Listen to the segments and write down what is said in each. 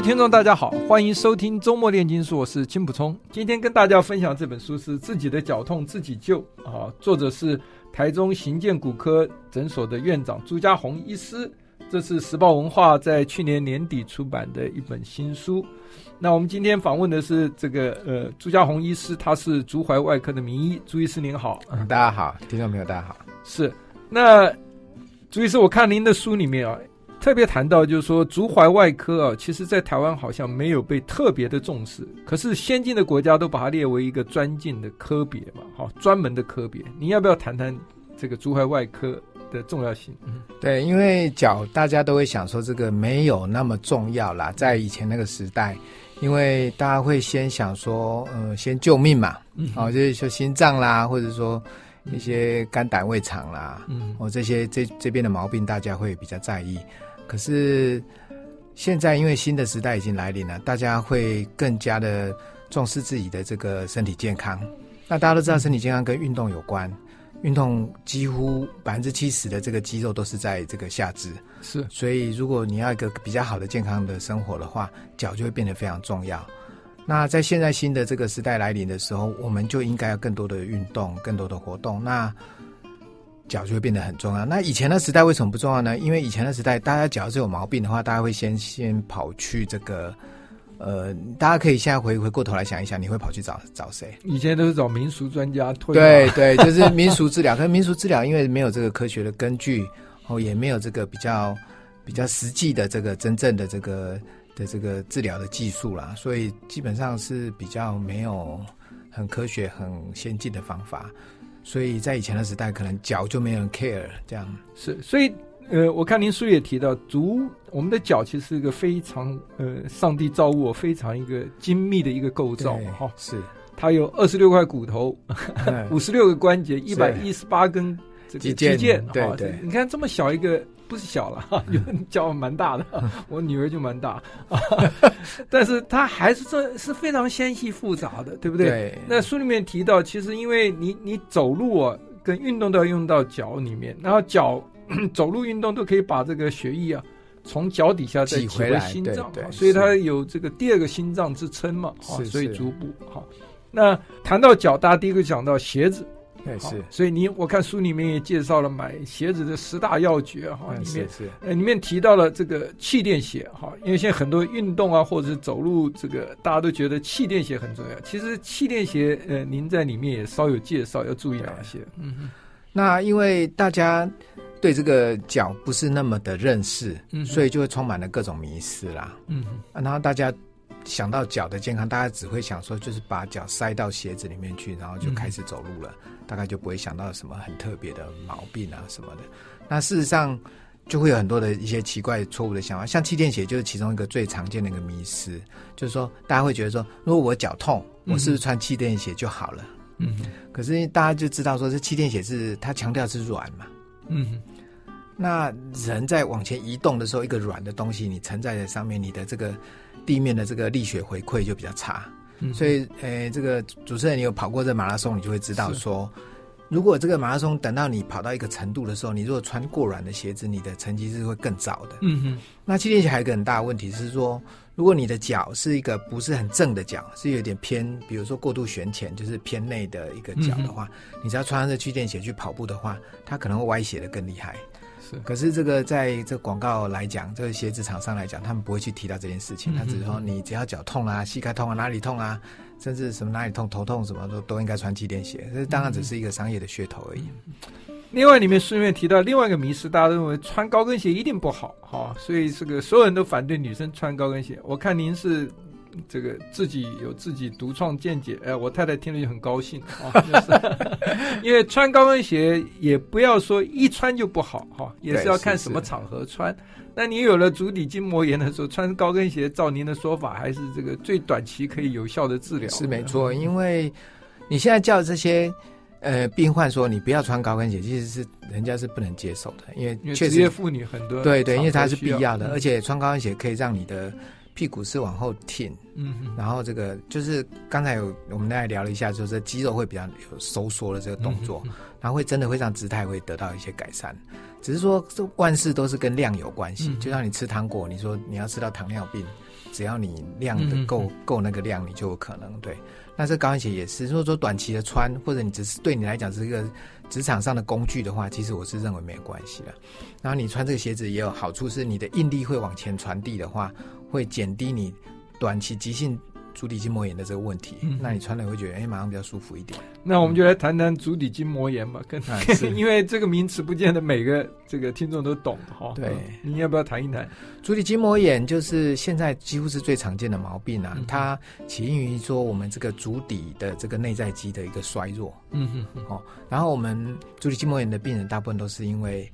位听众，大家好，欢迎收听周末炼金术，我是金溥聪。今天跟大家分享这本书是《自己的脚痛自己救》啊，作者是台中行健骨科诊所的院长朱家宏医师。这是时报文化在去年年底出版的一本新书。那我们今天访问的是这个呃朱家宏医师，他是足踝外科的名医。朱医师您好，大家好，听众朋友大家好。是，那朱医师，我看您的书里面啊。特别谈到，就是说足踝外科啊，其实在台湾好像没有被特别的重视，可是先进的国家都把它列为一个专进的科别嘛，好，专门的科别。你要不要谈谈这个足踝外科的重要性？嗯，对，因为脚大家都会想说这个没有那么重要啦，在以前那个时代，因为大家会先想说，呃，先救命嘛，嗯，哦，就是说心脏啦，或者说一些肝胆胃肠啦，嗯，哦，这些这这边的毛病大家会比较在意。可是现在，因为新的时代已经来临了，大家会更加的重视自己的这个身体健康。那大家都知道，身体健康跟运动有关，运动几乎百分之七十的这个肌肉都是在这个下肢。是，所以如果你要一个比较好的健康的生活的话，脚就会变得非常重要。那在现在新的这个时代来临的时候，我们就应该要更多的运动，更多的活动。那脚就会变得很重要。那以前的时代为什么不重要呢？因为以前的时代，大家脚是有毛病的话，大家会先先跑去这个，呃，大家可以现在回回过头来想一想，你会跑去找找谁？以前都是找民俗专家推。对对，就是民俗治疗。可是民俗治疗因为没有这个科学的根据，哦，也没有这个比较比较实际的这个真正的这个的这个治疗的技术啦，所以基本上是比较没有很科学、很先进的方法。所以在以前的时代，可能脚就没人 care 这样。是，所以呃，我看您书也提到，足我们的脚其实是一个非常呃，上帝造物非常一个精密的一个构造嘛，哈。是，它有二十六块骨头，五十六个关节，一百一十八根这个肌腱。对对，对，你看这么小一个。不是小了 哈，有人脚蛮大的，我女儿就蛮大，但是她还是这是非常纤细复杂的，对不对？对。那书里面提到，其实因为你你走路啊，跟运动都要用到脚里面，然后脚 走路运动都可以把这个血液啊从脚底下再挤回心脏，对对，所以它有这个第二个心脏之称嘛，啊，所以足部好。那谈到脚，大家第一个讲到鞋子。对，是，所以你我看书里面也介绍了买鞋子的十大要诀哈，里面是，呃，里面提到了这个气垫鞋哈，因为现在很多运动啊，或者是走路，这个大家都觉得气垫鞋很重要。其实气垫鞋，呃，您在里面也稍有介绍，要注意哪些？嗯，那因为大家对这个脚不是那么的认识，嗯，所以就会充满了各种迷失啦，嗯哼，然后大家。想到脚的健康，大家只会想说，就是把脚塞到鞋子里面去，然后就开始走路了，嗯、大概就不会想到什么很特别的毛病啊什么的。那事实上，就会有很多的一些奇怪错误的想法，像气垫鞋就是其中一个最常见的一个迷思，就是说大家会觉得说，如果我脚痛，我是不是穿气垫鞋就好了？嗯，可是大家就知道说，这气垫鞋是它强调是软嘛，嗯，那人在往前移动的时候，一个软的东西你承载在上面，你的这个。地面的这个力学回馈就比较差，嗯、所以，诶，这个主持人你有跑过这马拉松，你就会知道说，如果这个马拉松等到你跑到一个程度的时候，你如果穿过软的鞋子，你的成绩是会更糟的。嗯哼。那气垫鞋还有一个很大的问题是说，如果你的脚是一个不是很正的脚，是有点偏，比如说过度旋前，就是偏内的一个脚的话，嗯、你只要穿上这气垫鞋去跑步的话，它可能会歪斜的更厉害。可是这个在这广告来讲，这个鞋子厂商来讲，他们不会去提到这件事情。他只是说，你只要脚痛啊、膝盖痛啊、哪里痛啊，甚至什么哪里痛、头痛什么都都应该穿气垫鞋。这当然只是一个商业的噱头而已。另外，里面顺便提到另外一个迷思，大家认为穿高跟鞋一定不好，哈，所以这个所有人都反对女生穿高跟鞋。我看您是这个自己有自己独创见解，哎，我太太听了就很高兴啊，就是因为穿高跟鞋也不要说一穿就不好哈，也是要看什么场合穿。那你有了足底筋膜炎的时候，穿高跟鞋，照您的说法，还是这个最短期可以有效的治疗？是没错，因为你现在叫这些。呃，病患说你不要穿高跟鞋，其实是人家是不能接受的，因为确实职业妇女很多对对，因为它是必要的，嗯、而且穿高跟鞋可以让你的屁股是往后挺，嗯哼，然后这个就是刚才有我们大家聊了一下，就是肌肉会比较有收缩的这个动作，嗯、然后会真的会让姿态会得到一些改善。只是说这万事都是跟量有关系，嗯、就像你吃糖果，你说你要吃到糖尿病，只要你量的够、嗯、够那个量，你就有可能对。那这高跟鞋也是，如果说短期的穿，或者你只是对你来讲是一个职场上的工具的话，其实我是认为没有关系的。然后你穿这个鞋子也有好处，是你的应力会往前传递的话，会减低你短期急性。足底筋膜炎的这个问题，嗯、那你穿了会觉得哎，马上比较舒服一点。那我们就来谈谈足底筋膜炎吧，跟、嗯、因为这个名词不见得每个这个听众都懂哈。对，你要不要谈一谈？足底筋膜炎就是现在几乎是最常见的毛病啊，嗯、它起因于说我们这个足底的这个内在肌的一个衰弱。嗯哼哼。哦，然后我们足底筋膜炎的病人大部分都是因为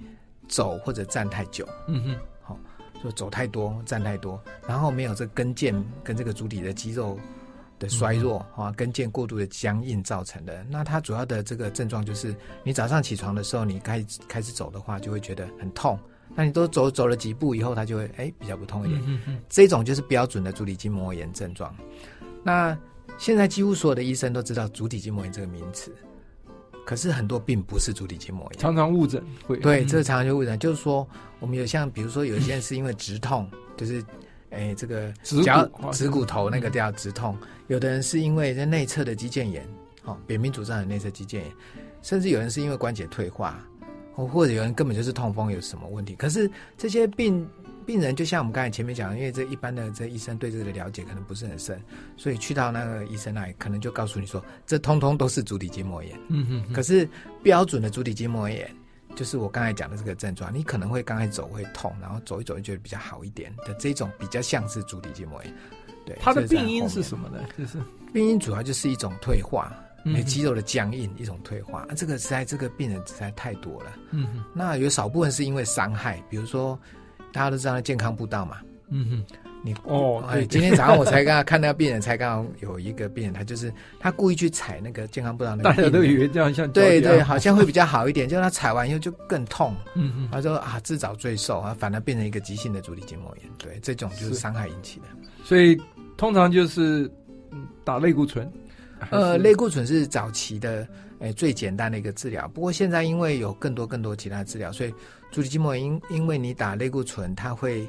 走或者站太久。嗯哼。就走太多，站太多，然后没有这跟腱跟这个足底的肌肉的衰弱啊，跟腱过度的僵硬造成的。那它主要的这个症状就是，你早上起床的时候，你开开始走的话，就会觉得很痛。那你都走走了几步以后，它就会哎比较不痛一点。嗯嗯。这种就是标准的足底筋膜炎症状。那现在几乎所有的医生都知道足底筋膜炎这个名词。可是很多病不是足底筋膜炎，常常误诊会。对，这个常常就误诊，就是说我们有像比如说有些人是因为直痛，就是哎这个脚趾骨头那个叫直痛，有的人是因为在内侧的肌腱炎，哦，扁平足上的内侧肌腱炎，甚至有人是因为关节退化，或者有人根本就是痛风有什么问题。可是这些病。病人就像我们刚才前面讲的，因为这一般的这医生对这个的了解可能不是很深，所以去到那个医生那里，可能就告诉你说，这通通都是足底筋膜炎。嗯哼哼。可是标准的足底筋膜炎，就是我刚才讲的这个症状，你可能会刚开始走会痛，然后走一走就觉得比较好一点的这种，比较像是足底筋膜炎。对。它的病因是什么呢？就是病因主要就是一种退化，嗯，肌肉的僵硬，一种退化。这个实在这个病人实在太多了。嗯哼。那有少部分是因为伤害，比如说。大家都知道健康步道嘛，嗯哼，你哦，对，今天早上我才刚刚看那个病人，才刚刚有一个病人，他就是他故意去踩那个健康步道，那个 大家都以为这样像对对，好像会比较好一点，结果他踩完以后就更痛，嗯哼，他说啊自找罪受啊，反而变成一个急性的足底筋膜炎，对，这种就是伤害引起的，所以通常就是打类固醇，呃，类固醇是早期的。诶，最简单的一个治疗。不过现在因为有更多更多其他的治疗，所以足底筋膜炎因因为你打类固醇，它会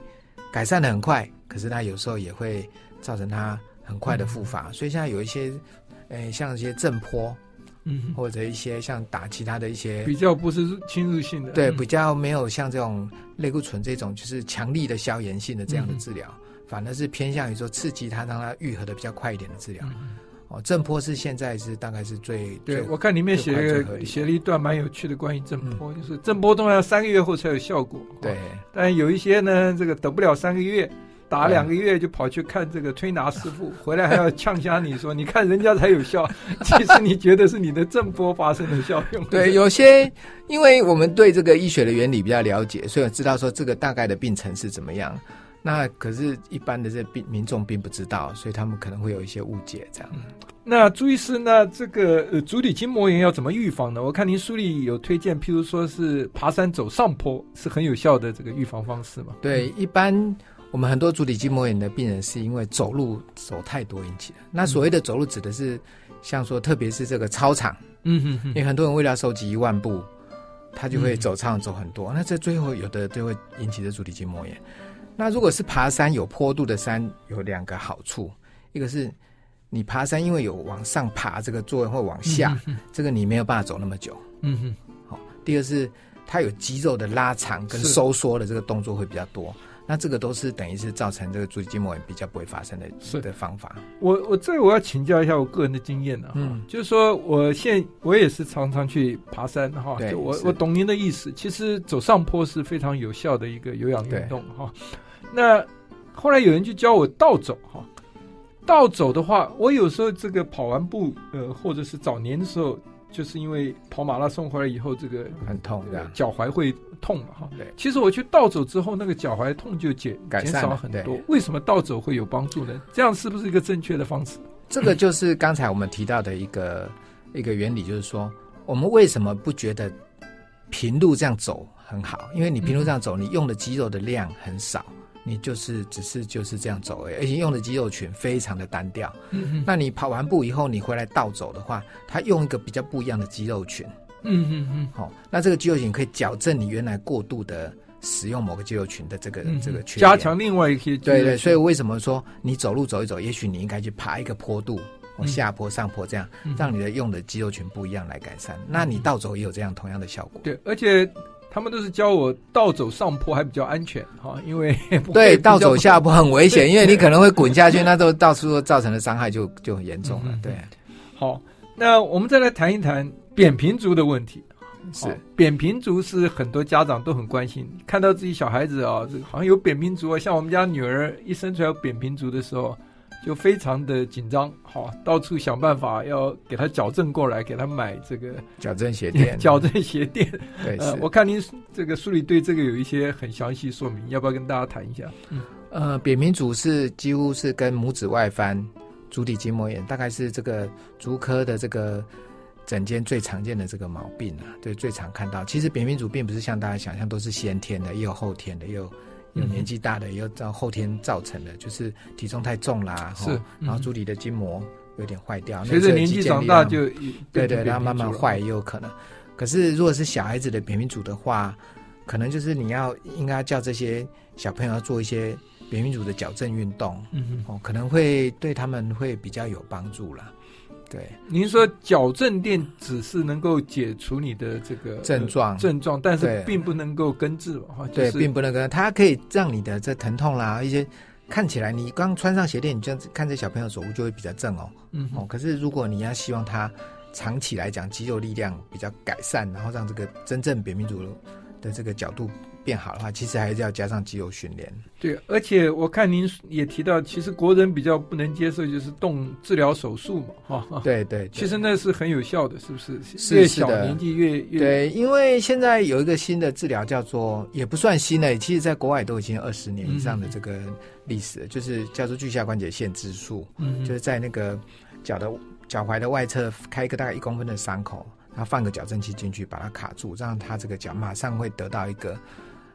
改善的很快，可是它有时候也会造成它很快的复发。嗯、所以现在有一些，诶，像一些震波，嗯，或者一些像打其他的一些比较不是侵入性的，对，比较没有像这种类固醇这种就是强力的消炎性的这样的治疗，嗯、反而是偏向于说刺激它，让它愈合的比较快一点的治疗。嗯哦，震波是现在是大概是最对，我看里面写了写了一段蛮有趣的关于震波，嗯、就是震波都要三个月后才有效果。对，但有一些呢，这个等不了三个月，打两个月就跑去看这个推拿师傅，对回来还要呛瞎你说，你看人家才有效，其实你觉得是你的震波发生的效用。对，有些因为我们对这个医学的原理比较了解，所以我知道说这个大概的病程是怎么样。那可是，一般的这病民众并不知道，所以他们可能会有一些误解。这样，那朱医师，那这个呃足底筋膜炎要怎么预防呢？我看您书里有推荐，譬如说是爬山走上坡，是很有效的这个预防方式嘛？对，一般我们很多足底筋膜炎的病人是因为走路走太多引起的。那所谓的走路指的是，像说特别是这个操场，嗯哼哼，因为很多人为了收集一万步，他就会走操场走很多，嗯、那这最后有的就会引起的足底筋膜炎。那如果是爬山有坡度的山，有两个好处，一个是你爬山，因为有往上爬这个作用，或往下，这个你没有办法走那么久。嗯哼。好，第二是它有肌肉的拉长跟收缩的这个动作会比较多，那这个都是等于是造成这个足底筋膜炎比较不会发生的是的方法。我我这我要请教一下我个人的经验呢，嗯，就是说我现我也是常常去爬山哈，对我我懂您的意思，其实走上坡是非常有效的一个有氧运动哈。那后来有人就教我倒走哈，倒走的话，我有时候这个跑完步，呃，或者是早年的时候，就是因为跑马拉松回来以后，这个很痛，对，脚踝会痛嘛，哈。对，其实我去倒走之后，那个脚踝痛就减减少很多。为什么倒走会有帮助呢？这样是不是一个正确的方式？这个就是刚才我们提到的一个一个原理，就是说，我们为什么不觉得平路这样走很好？因为你平路这样走，你用的肌肉的量很少。你就是只是就是这样走而已，而且用的肌肉群非常的单调。嗯哼，那你跑完步以后，你回来倒走的话，它用一个比较不一样的肌肉群。嗯嗯嗯。好，那这个肌肉群可以矫正你原来过度的使用某个肌肉群的这个、嗯、这个缺点，加强另外一些。对对，所以为什么说你走路走一走，也许你应该去爬一个坡度，往下坡上坡这样，嗯、让你的用的肌肉群不一样来改善。嗯、那你倒走也有这样同样的效果。对，而且。他们都是教我倒走上坡还比较安全哈，因为 对倒走下坡很危险，因为你可能会滚下去，那都 到处都造成的伤害就就很严重了。对，好，那我们再来谈一谈扁平足的问题。是扁平足是很多家长都很关心，看到自己小孩子啊，这个好像有扁平足啊，像我们家女儿一生出来有扁平足的时候。就非常的紧张，好，到处想办法要给他矫正过来，给他买这个矫正鞋垫。矫正鞋垫，对，呃，我看您这个书里对这个有一些很详细说明，要不要跟大家谈一下？嗯，呃，扁平足是几乎是跟拇指外翻、足底筋膜炎，大概是这个足科的这个整间最常见的这个毛病啊，对，最常看到。其实扁平足并不是像大家想象都是先天的，也有后天的，也有。有年纪大的，也有到后天造成的，就是体重太重啦，是，然后足底的筋膜有点坏掉。随着年纪长大就，对对，然后慢慢坏也有可能。可是如果是小孩子的扁平足的话，可能就是你要应该要叫这些小朋友要做一些扁平足的矫正运动，嗯哦，可能会对他们会比较有帮助啦。对，您说矫正垫只是能够解除你的这个症状，呃、症状，但是并不能够根治哈。对，并不能根，它可以让你的这疼痛啦，一些看起来你刚穿上鞋垫，你这样子看这小朋友走路就会比较正哦。嗯，哦，可是如果你要希望他长期来讲肌肉力量比较改善，然后让这个真正扁平足的这个角度。变好的话，其实还是要加上肌肉训练。对，而且我看您也提到，其实国人比较不能接受就是动治疗手术嘛，哈。对对，其实那是很有效的，是不是？越小年纪越越对，因为现在有一个新的治疗叫做，也不算新的，其实在国外都已经二十年以上的这个历史，嗯、就是叫做巨下关节线植术，嗯，就是在那个脚的脚踝的外侧开一个大概一公分的伤口，然后放个矫正器进去把它卡住，让它这个脚马上会得到一个。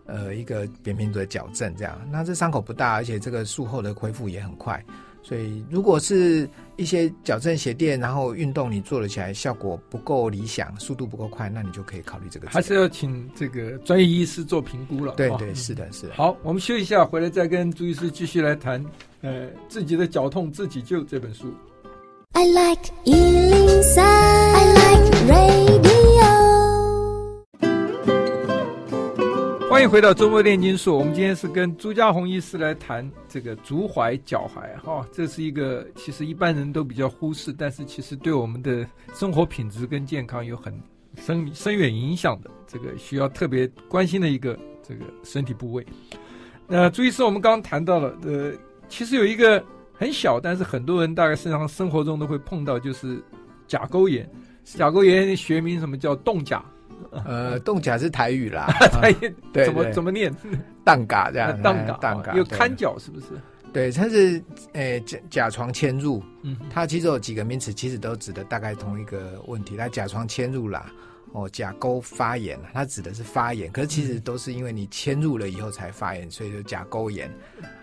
呃，一个扁平足的矫正，这样，那这伤口不大，而且这个术后的恢复也很快，所以如果是一些矫正鞋垫，然后运动你做了起来效果不够理想，速度不够快，那你就可以考虑这个。还是要请这个专业医师做评估了。对对，是的，是的。好，我们休息一下，回来再跟朱医师继续来谈，呃，自己的脚痛自己救这本书。I like 103, I like radio. 欢迎回到周末炼金术。我们今天是跟朱家宏医师来谈这个足踝、脚踝，哈，这是一个其实一般人都比较忽视，但是其实对我们的生活品质跟健康有很深深远影响的，这个需要特别关心的一个这个身体部位。那朱医师，我们刚刚谈到了，呃，其实有一个很小，但是很多人大概身上生活中都会碰到，就是甲沟炎。甲沟炎学名什么叫冻甲？呃，冻甲是台语啦，台语怎么怎么念？冻甲这样，冻甲，冻甲有看脚是不是？对，它是诶甲甲床嵌入，嗯，它其实有几个名词，其实都指的大概同一个问题。它甲床嵌入啦，哦，甲沟发炎，它指的是发炎，可是其实都是因为你嵌入了以后才发炎，所以就甲沟炎。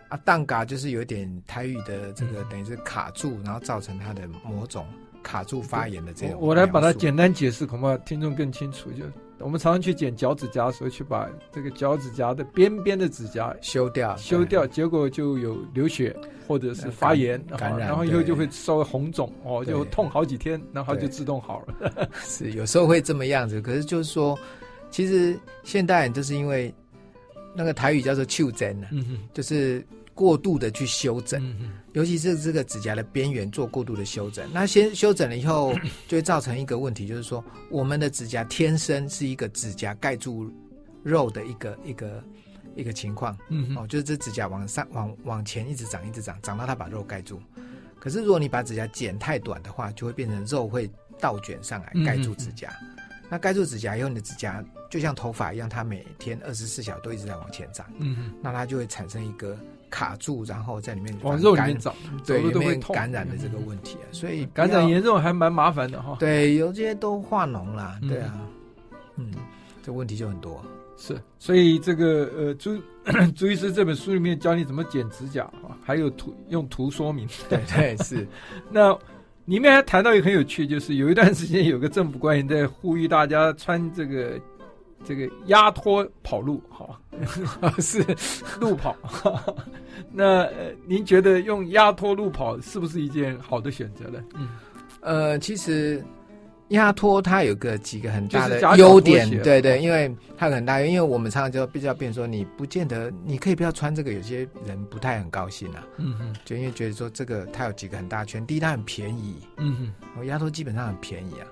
啊，冻甲就是有点台语的这个等于是卡住，然后造成它的某种。卡住发炎的这种，我来把它简单解释，恐怕听众更清楚。就我们常常去剪脚趾甲的时候，去把这个脚趾甲的边边的指甲修掉，修掉，结果就有流血或者是发炎，感染，然后以后就会稍微红肿哦，就痛好几天，然后就自动好了。是有时候会这么样子，可是就是说，其实现代人就是因为那个台语叫做袖珍呢，就是。过度的去修整，尤其是这个指甲的边缘做过度的修整，那先修整了以后，就会造成一个问题，就是说我们的指甲天生是一个指甲盖住肉的一个一个一个情况，嗯，哦，就是这指甲往上往往前一直长一直长，长到它把肉盖住。可是如果你把指甲剪太短的话，就会变成肉会倒卷上来盖住指甲。那盖住指甲以后，你的指甲就像头发一样，它每天二十四小时都一直在往前长。嗯嗯，那它就会产生一个卡住，然后在里面往肉里面长，对，都会感染的这个问题啊。所以感染严重还蛮麻烦的哈。对，有些都化脓啦。对啊，嗯，这问题就很多。是，所以这个呃朱 朱医师这本书里面教你怎么剪指甲啊，还有图用图说明。对对是，那里面还谈到一个很有趣，就是有一段时间有个政府官员在呼吁大家穿这个这个压脱跑路，哈，是路跑。那呃，您觉得用压脱路跑是不是一件好的选择呢？嗯，呃，其实。压脱它有个几个很大的优点，对对，因为它很大，因为我们常常就比较变说，你不见得你可以不要穿这个，有些人不太很高兴啊，嗯哼，就因为觉得说这个它有几个很大圈，第一它很便宜，嗯哼，鸭脱基本上很便宜啊，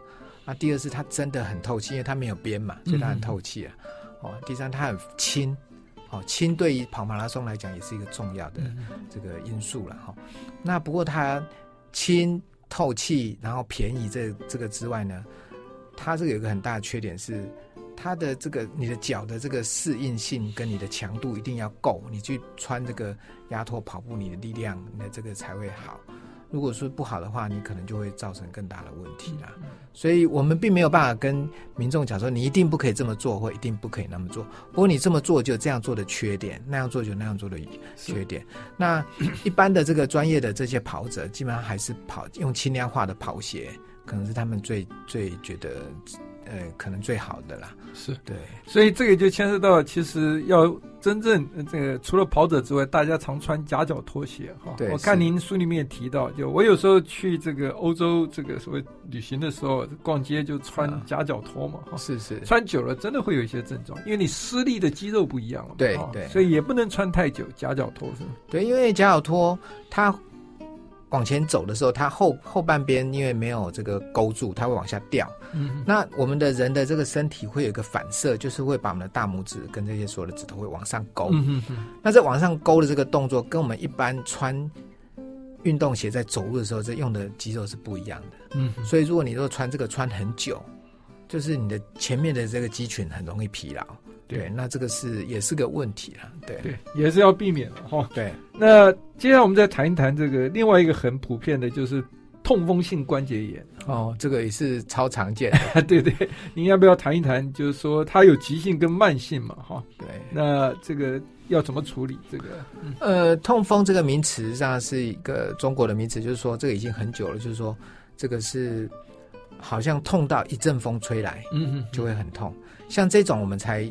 啊，第二是它真的很透气，因为它没有边嘛，所以它很透气啊，哦，第三它很轻，哦，轻对于跑马拉松来讲也是一个重要的这个因素了哈，那不过它轻。透气，然后便宜这，这这个之外呢，它这个有一个很大的缺点是，它的这个你的脚的这个适应性跟你的强度一定要够，你去穿这个压托跑步，你的力量，你的这个才会好。如果说不好的话，你可能就会造成更大的问题啦。所以我们并没有办法跟民众讲说，你一定不可以这么做，或一定不可以那么做。不过你这么做就这样做的缺点，那样做就那样做的缺点。那 一般的这个专业的这些跑者，基本上还是跑用轻量化的跑鞋，可能是他们最最觉得。呃，可能最好的啦，是。对，所以这个就牵涉到，其实要真正这个除了跑者之外，大家常穿夹脚拖鞋哈。对，我看您书里面也提到，就我有时候去这个欧洲这个所谓旅行的时候，逛街就穿夹脚拖嘛，哈，是是，穿久了真的会有一些症状，因为你施力的肌肉不一样了嘛，对对，所以也不能穿太久夹脚拖是。吗？对，因为夹脚拖它。往前走的时候，它后后半边因为没有这个勾住，它会往下掉。嗯，那我们的人的这个身体会有一个反射，就是会把我们的大拇指跟这些所有的指头会往上勾。那这往上勾的这个动作，跟我们一般穿运动鞋在走路的时候，这用的肌肉是不一样的。嗯，所以如果你如果穿这个穿很久，就是你的前面的这个肌群很容易疲劳。对，那这个是也是个问题了，对对，也是要避免的哈。对，那接下来我们再谈一谈这个另外一个很普遍的，就是痛风性关节炎。哦，这个也是超常见的。对对，您要不要谈一谈？就是说它有急性跟慢性嘛？哈，对。那这个要怎么处理？这个，嗯、呃，痛风这个名词实际上是一个中国的名词，就是说这个已经很久了，就是说这个是好像痛到一阵风吹来，嗯哼，就会很痛。像这种我们才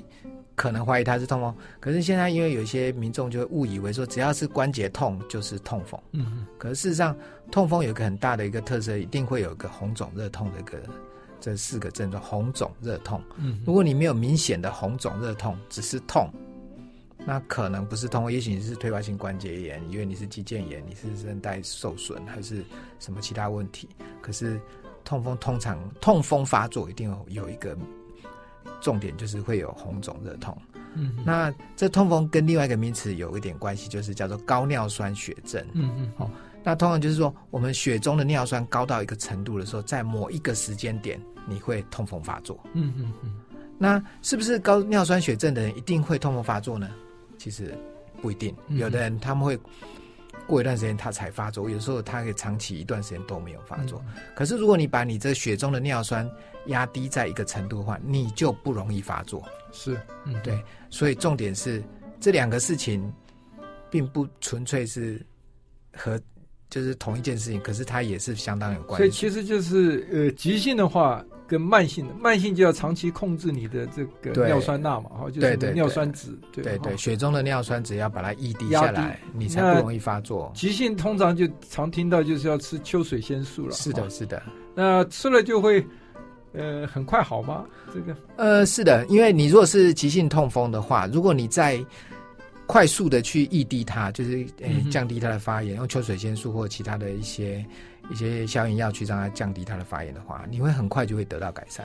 可能怀疑它是痛风，可是现在因为有一些民众就会误以为说只要是关节痛就是痛风，嗯哼，可是事实上痛风有一个很大的一个特色，一定会有一个红肿热痛的一个这四个症状：红肿热痛。嗯，如果你没有明显的红肿热痛，只是痛，那可能不是痛风，也许你是退化性关节炎，因为你是肌腱炎，你是韧带受损还是什么其他问题。可是痛风通常痛风发作一定有有一个。重点就是会有红肿热痛，嗯，那这痛风跟另外一个名词有一点关系，就是叫做高尿酸血症，嗯嗯，好，那通常就是说我们血中的尿酸高到一个程度的时候，在某一个时间点你会痛风发作，嗯嗯嗯，那是不是高尿酸血症的人一定会痛风发作呢？其实不一定，有的人他们会。过一段时间它才发作，有时候它可以长期一段时间都没有发作。嗯、可是如果你把你这血中的尿酸压低在一个程度的话，你就不容易发作。是，嗯，对。所以重点是这两个事情，并不纯粹是和就是同一件事情，可是它也是相当有关系。所以其实就是呃，急性的话。跟慢性的，慢性就要长期控制你的这个尿酸钠嘛，哈，就是尿酸值，对对对，血中的尿酸值要把它抑低下来，你才不容易发作。急性通常就常听到就是要吃秋水仙素了，是的，是的。那吃了就会呃很快好吗？这个呃是的，因为你如果是急性痛风的话，如果你在快速的去抑低它，就是呃降低它的发炎，用秋水仙素或其他的一些。一些消炎药去让它降低它的发炎的话，你会很快就会得到改善。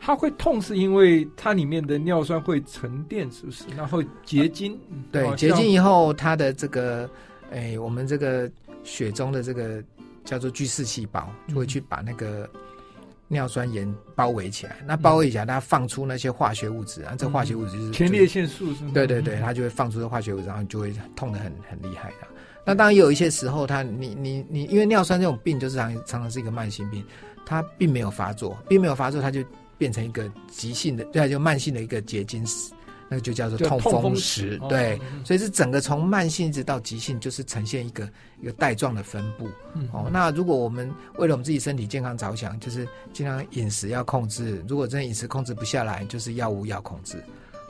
它会痛是因为它里面的尿酸会沉淀，是不是？然后结晶，对，结晶以后它的这个，哎，我们这个血中的这个叫做巨噬细胞，就会去把那个尿酸盐包围起来。那包围起来，它放出那些化学物质，啊，这化学物质就是前列腺素，是吗？对对对，它就会放出这化学物质，然后就会痛得很很厉害的。那当然也有一些时候，它你你你，因为尿酸这种病就是常常常是一个慢性病，它并没有发作，并没有发作，它就变成一个急性的，对，就慢性的一个结晶史，那个就叫做痛风石。对，所以是整个从慢性一直到急性，就是呈现一个一个带状的分布。嗯、哦，那如果我们为了我们自己身体健康着想，就是尽量饮食要控制，如果真的饮食控制不下来，就是药物要控制。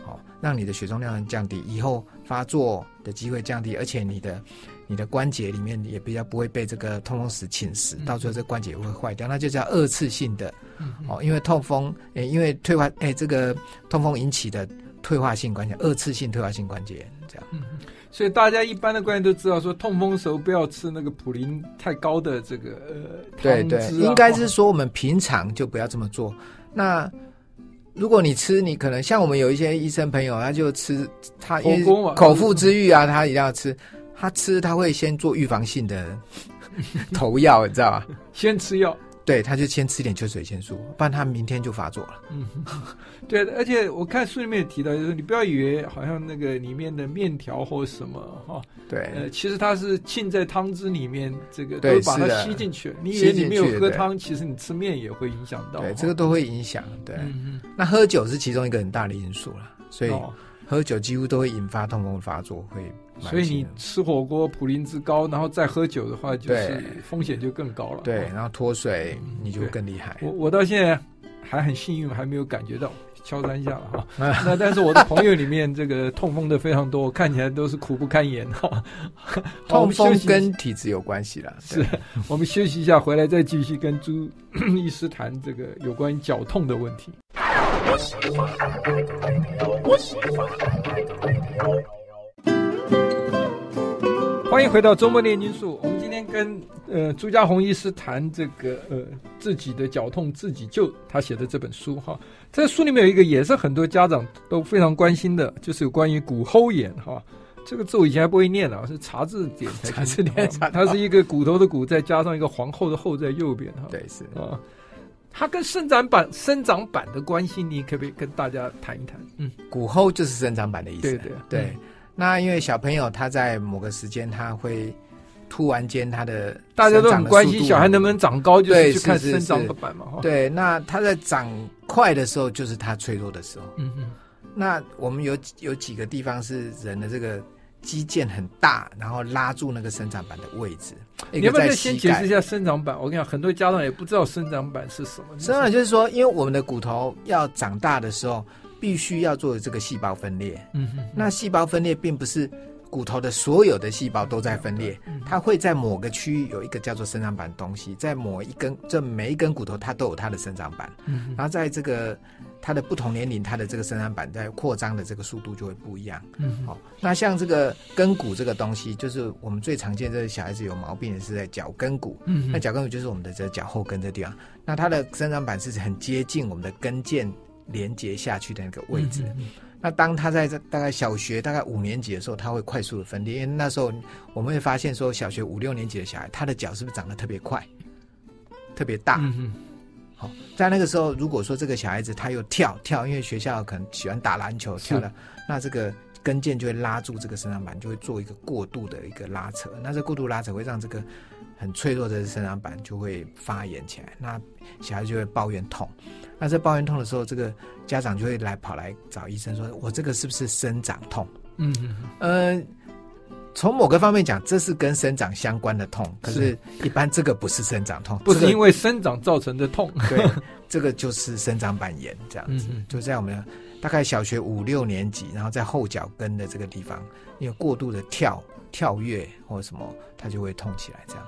好、哦，让你的血中量能降低，以后发作的机会降低，而且你的。你的关节里面也比较不会被这个痛风石侵蚀，到最后这个关节也会坏掉，那就叫二次性的哦，因为痛风，诶、欸，因为退化，诶、欸，这个痛风引起的退化性关节，二次性退化性关节炎这样。嗯，所以大家一般的观念都知道，说痛风时候不要吃那个普林太高的这个呃、啊、对对，应该是说我们平常就不要这么做。那如果你吃，你可能像我们有一些医生朋友，他就吃他口腹之欲啊，他一定要吃。他吃，他会先做预防性的 投药，你知道吧？先吃药，对，他就先吃点秋水仙素，不然他明天就发作了。嗯，对，而且我看书里面也提到，就是你不要以为好像那个里面的面条或什么哈，对，呃，其实它是浸在汤汁里面，这个都把它吸进去。你以为你没有喝汤，其实你吃面也会影响到。对，这个都会影响。对，那喝酒是其中一个很大的因素了，所以喝酒几乎都会引发痛风发作，会。所以你吃火锅普林质高，然后再喝酒的话，就是风险就更高了。对，然后脱水你就更厉害。我我到现在还很幸运，还没有感觉到敲三下了哈。那但是我的朋友里面这个痛风的非常多，看起来都是苦不堪言哈。痛风跟体质有关系了。是，我们休息一下，回来再继续跟朱 医师谈这个有关于脚痛的问题。欢，迎回到周末炼金术。我们今天跟呃朱家红医师谈这个呃自己的脚痛自己救，他写的这本书哈。这书里面有一个也是很多家长都非常关心的，就是有关于骨后炎哈。这个字我以前还不会念呢，是查字典才 查字典。它是一个骨头的骨，再加上一个皇后的后在右边哈。对，是啊。它跟生长板生长板的关系，你可不可以跟大家谈一谈？嗯，骨后就是生长板的意思。对对对。嗯那因为小朋友他在某个时间他会突然间他的大家都很关心小孩能不能长高，就是去看生长板嘛。对，那他在长快的时候就是他脆弱的时候。嗯嗯。那我们有有几个地方是人的这个肌腱很大，然后拉住那个生长板的位置。你要不要先解释一下生长板？我跟你讲，很多家长也不知道生长板是什么。生长板就是说，因为我们的骨头要长大的时候。必须要做这个细胞分裂，嗯哼，那细胞分裂并不是骨头的所有的细胞都在分裂，它会在某个区域有一个叫做生长板的东西，在某一根，这每一根骨头它都有它的生长板，嗯，然后在这个它的不同年龄，它的这个生长板在扩张的这个速度就会不一样，嗯，好，那像这个根骨这个东西，就是我们最常见的小孩子有毛病的是在脚跟骨，嗯，那脚跟骨就是我们的这脚后跟这地方，那它的生长板是很接近我们的跟腱。连接下去的那个位置，那当他在这大概小学大概五年级的时候，他会快速的分裂，因为那时候我们会发现说，小学五六年级的小孩，他的脚是不是长得特别快，特别大？好，在那个时候，如果说这个小孩子他又跳跳，因为学校可能喜欢打篮球跳的，那这个跟腱就会拉住这个生长板，就会做一个过度的一个拉扯，那这过度拉扯会让这个。很脆弱的生长板就会发炎起来，那小孩就会抱怨痛。那在抱怨痛的时候，这个家长就会来跑来找医生说：“我这个是不是生长痛？”嗯嗯呃，从某个方面讲，这是跟生长相关的痛，可是一般这个不是生长痛，不是因为生长造成的痛。对，这个就是生长板炎这样子。嗯、就在我们大概小学五六年级，然后在后脚跟的这个地方，因为过度的跳跳跃或者什么，它就会痛起来这样。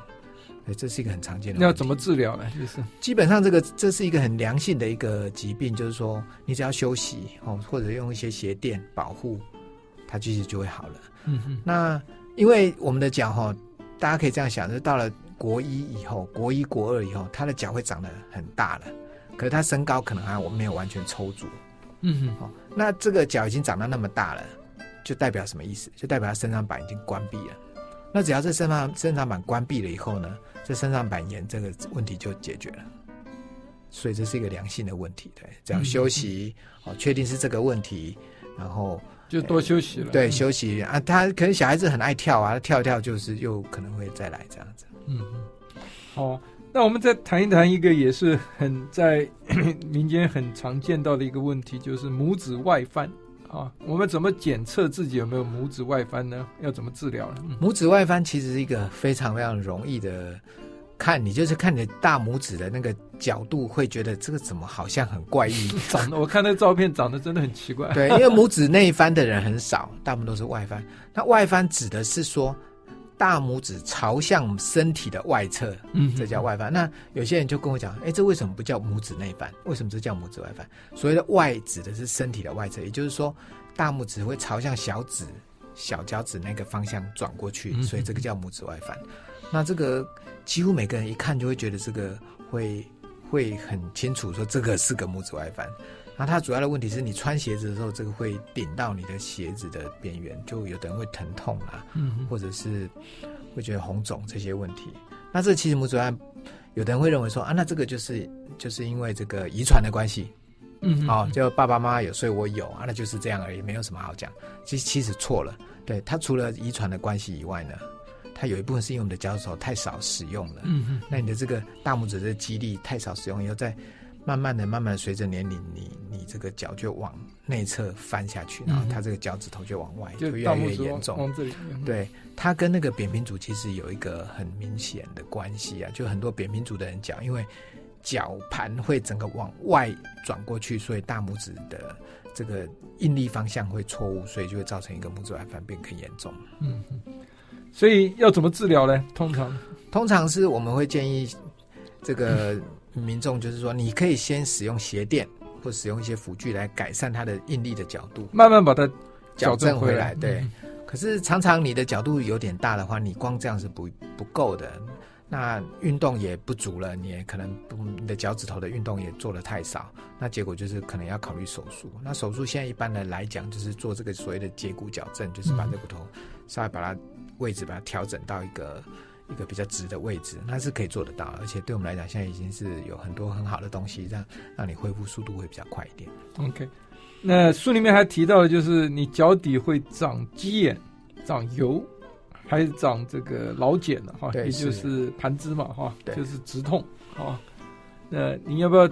对，这是一个很常见的。那要怎么治疗呢？就是基本上这个这是一个很良性的一个疾病，就是说你只要休息哦，或者用一些鞋垫保护，它其实就会好了。嗯哼。那因为我们的脚哈，大家可以这样想，就是到了国一以后，国一国二以后，他的脚会长得很大了，可是他身高可能还没有完全抽足。嗯哼。哦，那这个脚已经长到那么大了，就代表什么意思？就代表他生长板已经关闭了。那只要这生长生长板关闭了以后呢，这身上板炎这个问题就解决了。所以这是一个良性的问题，对，只要休息，哦、嗯，确定是这个问题，然后就多休息了。对，休息啊，他可能小孩子很爱跳啊，跳一跳就是又可能会再来这样子。嗯嗯，好。那我们再谈一谈一个也是很在 民间很常见到的一个问题，就是拇指外翻啊。我们怎么检测自己有没有拇指外翻呢？要怎么治疗呢？嗯、拇指外翻其实是一个非常非常容易的，看你就是看你的大拇指的那个角度，会觉得这个怎么好像很怪异。长得我看那个照片长得真的很奇怪。对，因为拇指内翻的人很少，大部分都是外翻。那外翻指的是说。大拇指朝向身体的外侧，嗯，这叫外翻。那有些人就跟我讲，哎，这为什么不叫拇指内翻？为什么这叫拇指外翻？所谓的外指的是身体的外侧，也就是说，大拇指会朝向小指、小脚趾那个方向转过去，所以这个叫拇指外翻。那这个几乎每个人一看就会觉得这个会会很清楚，说这个是个拇指外翻。那它主要的问题是你穿鞋子的时候，这个会顶到你的鞋子的边缘，就有的人会疼痛啦，嗯，或者是会觉得红肿这些问题。那这其实拇指按，有的人会认为说啊，那这个就是就是因为这个遗传的关系，嗯，哦，就爸爸妈妈有，所以我有啊，那就是这样而已，没有什么好讲。其实其实错了，对，它除了遗传的关系以外呢，它有一部分是因为我们的脚趾头太少使用了，嗯嗯，那你的这个大拇指的肌力太少使用以后在。慢慢的，慢慢的，随着年龄，你你这个脚就往内侧翻下去，然后它这个脚趾头就往外，就越来越严重。对，它跟那个扁平足其实有一个很明显的关系啊，就很多扁平足的人脚，因为脚盘会整个往外转过去，所以大拇指的这个应力方向会错误，所以就会造成一个拇指外翻变更严重。嗯，所以要怎么治疗呢？通常，通常是我们会建议 这个。嗯民众就是说，你可以先使用鞋垫或使用一些辅具来改善它的应力的角度，慢慢把它矫正回来。对，嗯、可是常常你的角度有点大的话，你光这样是不不够的。那运动也不足了，你也可能不你的脚趾头的运动也做的太少，那结果就是可能要考虑手术。那手术现在一般的来讲，就是做这个所谓的截骨矫正，就是把这骨头稍微把它位置把它调整到一个。一个比较直的位置，那是可以做得到，而且对我们来讲，现在已经是有很多很好的东西，让让你恢复速度会比较快一点。OK，那书里面还提到的就是你脚底会长鸡眼、长油，还是长这个老茧的哈，也就是盘枝嘛哈，就是直痛啊。那你要不要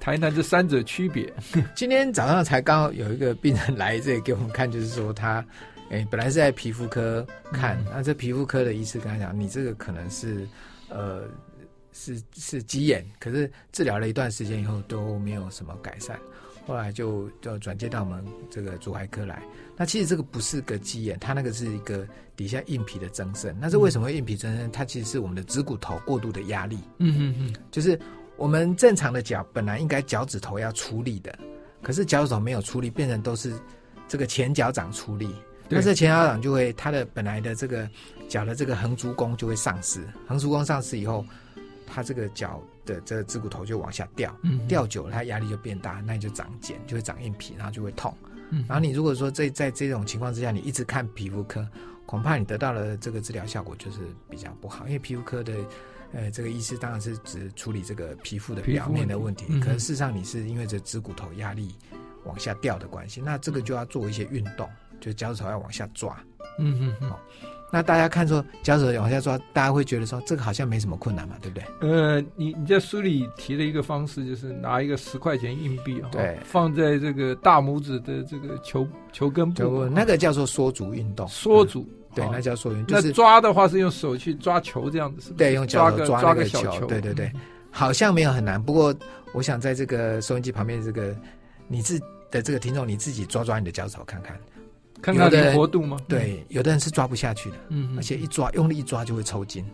谈一谈这三者区别？今天早上才刚好有一个病人来这里给我们看，就是说他。哎、欸，本来是在皮肤科看，那、嗯啊、这皮肤科的医师跟他讲，你这个可能是，呃，是是鸡眼，可是治疗了一段时间以后都没有什么改善，后来就就转接到我们这个足踝科来。那其实这个不是个鸡眼，它那个是一个底下硬皮的增生。那是为什么会硬皮增生？它其实是我们的指骨头过度的压力。嗯嗯嗯，就是我们正常的脚本来应该脚趾头要出力的，可是脚趾头没有出力，变成都是这个前脚掌出力。那这前脚掌就会，它的本来的这个脚的这个横足弓就会丧失，横足弓丧失以后，它这个脚的这个指骨头就往下掉，掉久了它压力就变大，那你就长茧，就会长硬皮，然后就会痛。然后你如果说在在这种情况之下，你一直看皮肤科，恐怕你得到的这个治疗效果就是比较不好，因为皮肤科的呃这个医师当然是只处理这个皮肤的表面的问题，可是事实上你是因为这指骨头压力往下掉的关系，那这个就要做一些运动。就脚趾头要往下抓，嗯嗯嗯，好，那大家看说脚趾头往下抓，大家会觉得说这个好像没什么困难嘛，对不对？呃，你你在书里提了一个方式，就是拿一个十块钱硬币，对，放在这个大拇指的这个球球根部，那个叫做缩足运动，缩足，对，那叫缩运动。那抓的话是用手去抓球这样子，是不是？对，用脚抓抓个小球，对对对，好像没有很难。不过我想在这个收音机旁边这个你自的这个听众，你自己抓抓你的脚趾头看看看。看它的活动吗？对，有的人是抓不下去的，嗯，而且一抓用力一抓就会抽筋，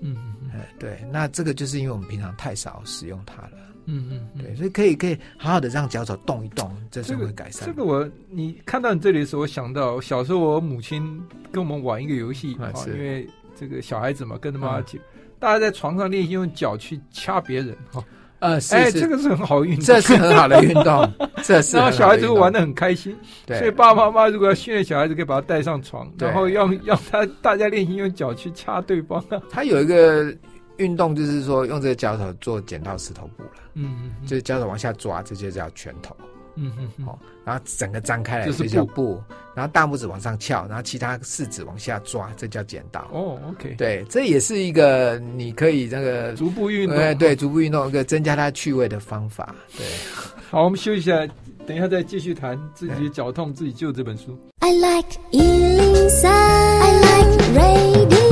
嗯嗯，对，那这个就是因为我们平常太少使用它了，嗯嗯，对，所以可以可以好好的让脚趾动一动，这是会改善。这个我你看到你这里的时候，我想到小时候我母亲跟我们玩一个游戏啊，因为这个小孩子嘛，跟他妈妈去，大家在床上练习用脚去掐别人哈。呃，是哎，这个是很好运动，这是很好的运动，这是。然后小孩子会玩的很开心，对。所以爸爸妈妈如果要训练小孩子，可以把他带上床，然后要让他大家练习用脚去掐对方。他有一个运动，就是说用这个脚头做剪刀石头布了，嗯，就是脚头往下抓，这就叫拳头。嗯嗯嗯，好，然后整个张开来这叫布，然后大拇指往上翘，然后其他四指往下抓，这叫剪刀。哦，OK，对，这也是一个你可以那个逐步运动，对对，逐步运动一个增加它趣味的方法。对，好，我们休息一下，等一下再继续谈自己脚痛自己救这本书。I like 103, I like radio.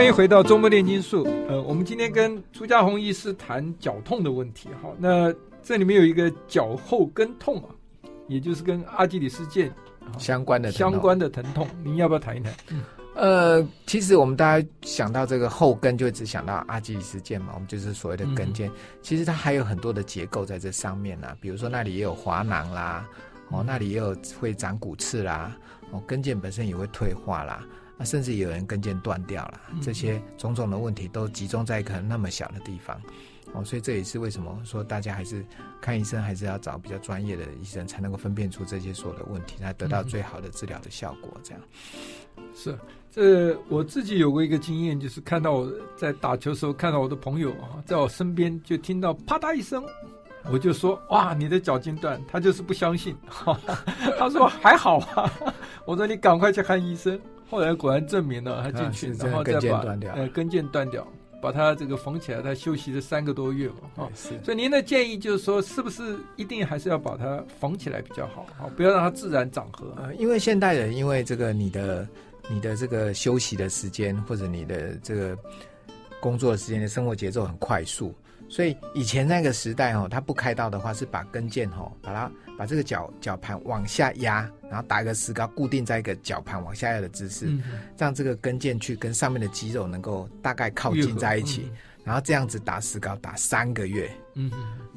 欢迎回到周末炼金术。呃，我们今天跟朱家红医师谈脚痛的问题。好，那这里面有一个脚后跟痛啊，也就是跟阿基里斯腱相关的相关的疼痛，您要不要谈一谈？嗯，呃，其实我们大家想到这个后跟，就只想到阿基里斯腱嘛，我们就是所谓的跟腱。嗯、其实它还有很多的结构在这上面呢、啊，比如说那里也有滑囊啦，哦，那里也有会长骨刺啦，哦，跟腱本身也会退化啦。那甚至有人跟腱断掉了，这些种种的问题都集中在可能那么小的地方，哦，所以这也是为什么说大家还是看医生还是要找比较专业的医生，才能够分辨出这些所有的问题，来得到最好的治疗的效果。这样是这我自己有过一个经验，就是看到我在打球的时候，看到我的朋友啊，在我身边就听到啪嗒一声，我就说哇，你的脚筋断，他就是不相信，他说还好啊，我说你赶快去看医生。后来果然证明了，他进去，然后再把呃跟腱断掉，把他这个缝起来，他休息了三个多月嘛，哈。是。所以您的建议就是说，是不是一定还是要把它缝起来比较好？好，不要让它自然长合。呃，因为现代人因为这个你的你的这个休息的时间或者你的这个工作的时间的生活节奏很快速，所以以前那个时代哦，他不开刀的话是把跟腱哦把它。把这个脚脚盘往下压，然后打一个石膏，固定在一个脚盘往下压的姿势，嗯、让这个跟腱去跟上面的肌肉能够大概靠近在一起，嗯、然后这样子打石膏打三个月。嗯，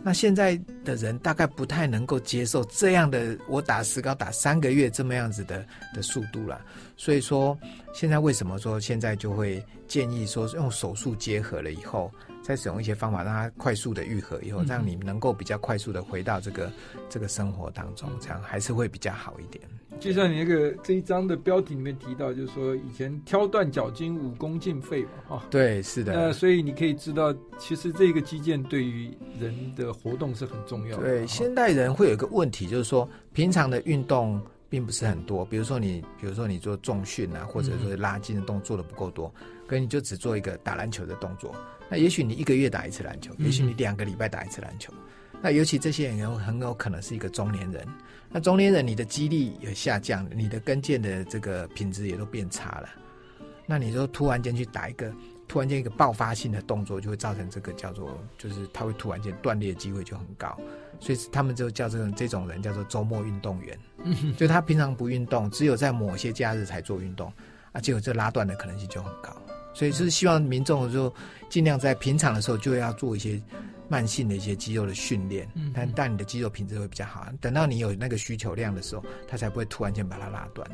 那现在的人大概不太能够接受这样的，我打石膏打三个月这么样子的的速度了。所以说，现在为什么说现在就会建议说用手术结合了以后。再使用一些方法，让它快速的愈合以后，让你能够比较快速的回到这个这个生活当中，这样还是会比较好一点。就像你那个这一章的标题里面提到，就是说以前挑断脚筋武功尽废嘛，哈。对，是的。那所以你可以知道，其实这个肌腱对于人的活动是很重要的。对，现代人会有一个问题，就是说平常的运动并不是很多，比如说你，比如说你做重训啊，或者说拉筋的动作做的不够多，可你就只做一个打篮球的动作。那也许你一个月打一次篮球，也许你两个礼拜打一次篮球。嗯、那尤其这些人有很有可能是一个中年人。那中年人，你的肌力也下降，你的跟腱的这个品质也都变差了。那你说突然间去打一个，突然间一个爆发性的动作，就会造成这个叫做，就是他会突然间断裂的机会就很高。所以他们就叫这种这种人叫做周末运动员。嗯，就他平常不运动，只有在某些假日才做运动，啊，结果这拉断的可能性就很高。所以是希望民众就尽量在平常的时候就要做一些慢性的一些肌肉的训练，但但你的肌肉品质会比较好。等到你有那个需求量的时候，它才不会突然间把它拉断。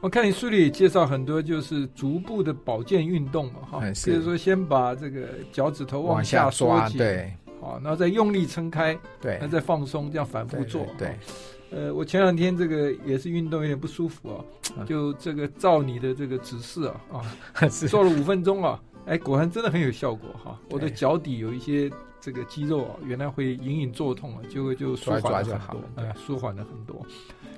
我看你书里介绍很多就是逐步的保健运动嘛，哈，比如说先把这个脚趾头往下抓，对，好，然后再用力撑开，对，再放松，这样反复做，对。呃，我前两天这个也是运动有点不舒服啊，就这个照你的这个指示啊啊，做了五分钟啊，哎，果然真的很有效果哈。我的脚底有一些这个肌肉啊，原来会隐隐作痛啊，结果就舒缓了很多，哎，舒缓了很多。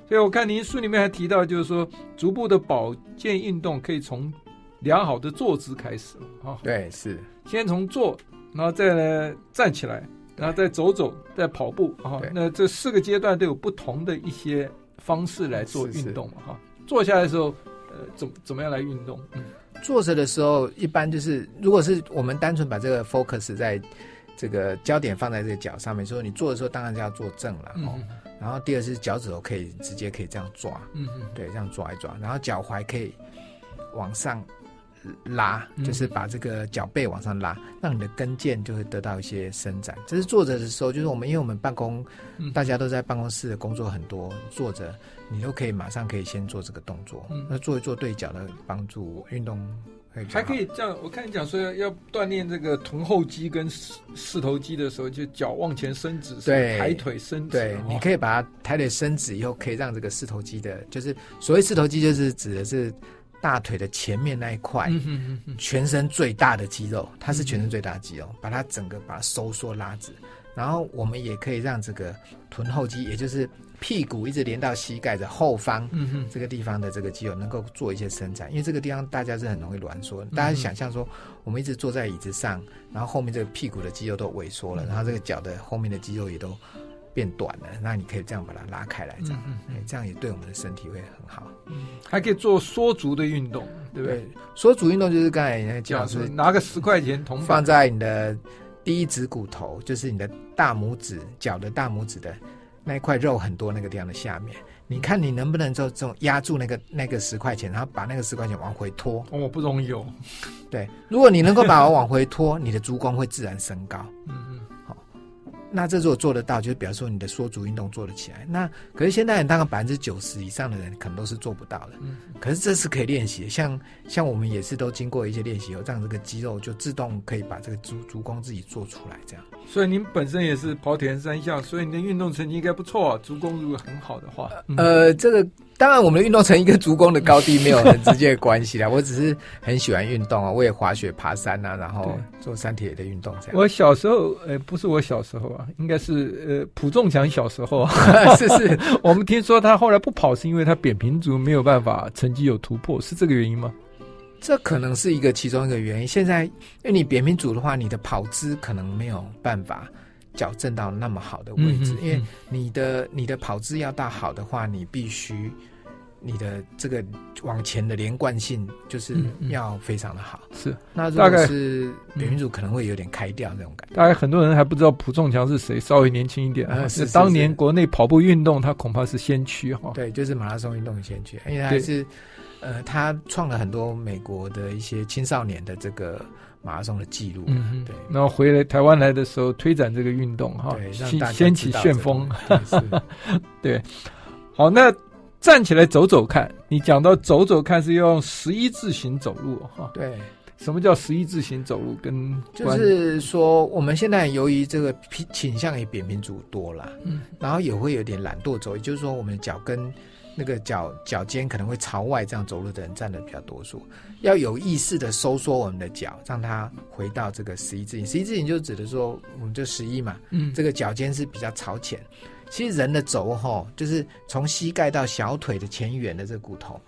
所以我看您书里面还提到，就是说足部的保健运动可以从良好的坐姿开始啊。对，是先从坐，然后再来站起来。然后再走走，再跑步啊，那这四个阶段都有不同的一些方式来做运动嘛哈。坐下来的时候，呃，怎怎么样来运动？嗯，坐着的时候，一般就是如果是我们单纯把这个 focus 在这个焦点放在这个脚上面，所以你坐的时候当然就要坐正了哦。嗯、然后第二是脚趾头可以直接可以这样抓，嗯嗯，对，这样抓一抓，然后脚踝可以往上。拉就是把这个脚背往上拉，让你的跟腱就会得到一些伸展。这是坐着的时候，就是我们因为我们办公，大家都在办公室的工作很多，坐着你都可以马上可以先做这个动作。那做一做对脚的帮助，运动还可以这样，我看你讲说要要锻炼这个臀后肌跟四四头肌的时候，就脚往前伸直，对，抬腿伸直。对，你可以把它抬腿伸直以后，可以让这个四头肌的，就是所谓四头肌，就是指的是大腿的前面那一块，嗯哼哼哼，全身最大的肌肉，它是全身最大的肌肉，把它整个把它收缩拉直。然后我们也可以让这个臀后肌，也就是屁股一直连到膝盖的后方，这个地方的这个肌肉能够做一些伸展。因为这个地方大家是很容易挛缩，大家想象说，我们一直坐在椅子上，然后后面这个屁股的肌肉都萎缩了，然后这个脚的后面的肌肉也都变短了。那你可以这样把它拉开来，这样，这样也对我们的身体会很好。还可以做缩足的运动，对不对？缩足运动就是刚才那讲是拿个十块钱铜放在你的。第一指骨头就是你的大拇指，脚的大拇指的那一块肉很多那个地方的下面，你看你能不能就这种压住那个那个十块钱，然后把那个十块钱往回拖？哦，不容易哦。对，如果你能够把我往回拖，你的足弓会自然升高。嗯嗯。那这如果做得到，就表示说你的缩足运动做得起来。那可是现在大概百分之九十以上的人可能都是做不到的。嗯，可是这是可以练习的，像像我们也是都经过一些练习以后，让这个肌肉就自动可以把这个足足弓自己做出来，这样。所以您本身也是跑铁人三项，所以你的运动成绩应该不错啊。足弓如果很好的话，嗯、呃，这个。当然，我们的运动成绩跟足弓的高低没有很直接的关系啦。我只是很喜欢运动啊，我也滑雪、爬山啊，然后做山铁的运动这样。我小时候，呃，不是我小时候啊，应该是呃，蒲仲强小时候。是 是，我们听说他后来不跑，是因为他扁平足没有办法成绩有突破，是这个原因吗？这可能是一个其中一个原因。现在，因为你扁平足的话，你的跑姿可能没有办法矫正到那么好的位置，因为你的你的跑姿要到好的话，你必须。你的这个往前的连贯性就是要非常的好，是。那如果是扁平足可能会有点开掉那种感觉。大概很多人还不知道蒲仲强是谁，稍微年轻一点啊。是当年国内跑步运动，他恐怕是先驱哈。对，就是马拉松运动的先驱，因为他还是呃，他创了很多美国的一些青少年的这个马拉松的记录。嗯，对。然后回来台湾来的时候，推展这个运动哈，对，掀起旋风。对，好那。站起来走走看，你讲到走走看是用十一字形走路哈？对，什么叫十一字形走路？跟就是说，我们现在由于这个偏倾向于扁平足多了，嗯，然后也会有点懒惰走，也就是说，我们的脚跟那个脚脚尖可能会朝外这样走路的人占的比较多数，要有意识的收缩我们的脚，让它回到这个十一字形。十一字形就指的说，我们就十一嘛，嗯，这个脚尖是比较朝前。其实人的轴哈，就是从膝盖到小腿的前缘的这个骨头，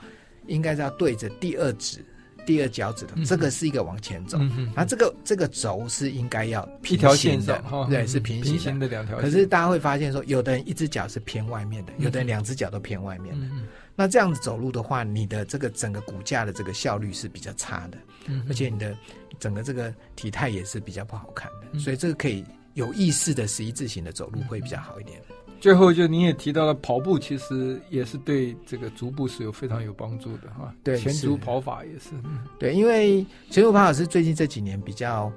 应该是要对着第二指、第二脚趾头，嗯、这个是一个往前走。嗯、哼然后这个这个轴是应该要平行的，对，是平行的，平行的两条。可是大家会发现说，有的人一只脚是偏外面的，有的人两只脚都偏外面的。嗯、那这样子走路的话，你的这个整个骨架的这个效率是比较差的，嗯、而且你的整个这个体态也是比较不好看的。嗯、所以这个可以有意识的十一字形的走路会比较好一点。最后，就您也提到了跑步，其实也是对这个足部是有非常有帮助的哈。对，前足跑法也是。嗯、对，因为前足跑法是最近这几年比较，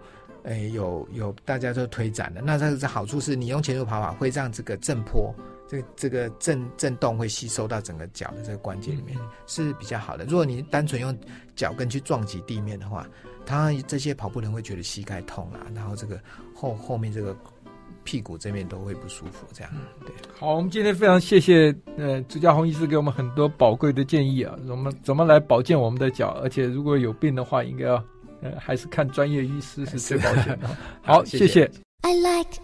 诶，有有大家都推展的。那它的好处是你用前足跑法会让这个震坡，这个这个震震动会吸收到整个脚的这个关节里面，嗯、是比较好的。如果你单纯用脚跟去撞击地面的话，他这些跑步人会觉得膝盖痛啊，然后这个后后面这个。屁股这边都会不舒服，这样。对，好，我们今天非常谢谢呃朱家红医师给我们很多宝贵的建议啊，怎么怎么来保健我们的脚，而且如果有病的话，应该要呃还是看专业医师是最保险的。好，谢谢。谢谢。I like